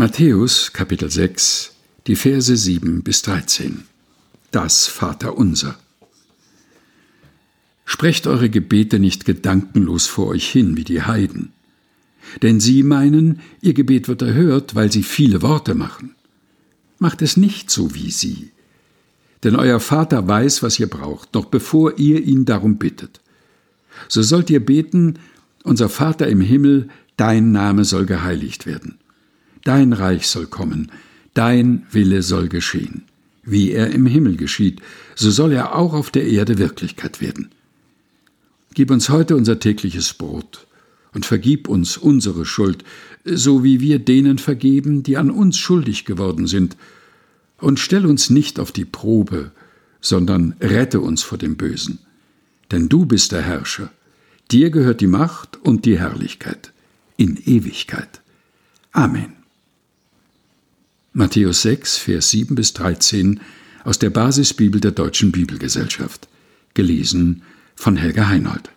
Matthäus Kapitel 6, die Verse 7 bis 13. Das Vaterunser. Sprecht eure Gebete nicht gedankenlos vor euch hin wie die Heiden. Denn sie meinen, ihr Gebet wird erhört, weil sie viele Worte machen. Macht es nicht so wie sie. Denn euer Vater weiß, was ihr braucht, noch bevor ihr ihn darum bittet. So sollt ihr beten, unser Vater im Himmel, dein Name soll geheiligt werden Dein Reich soll kommen, dein Wille soll geschehen. Wie er im Himmel geschieht, so soll er auch auf der Erde Wirklichkeit werden. Gib uns heute unser tägliches Brot und vergib uns unsere Schuld, so wie wir denen vergeben, die an uns schuldig geworden sind, und stell uns nicht auf die Probe, sondern rette uns vor dem Bösen. Denn du bist der Herrscher, dir gehört die Macht und die Herrlichkeit in Ewigkeit. Amen. Matthäus 6, Vers 7 bis 13 aus der Basisbibel der Deutschen Bibelgesellschaft. Gelesen von Helga Heinold.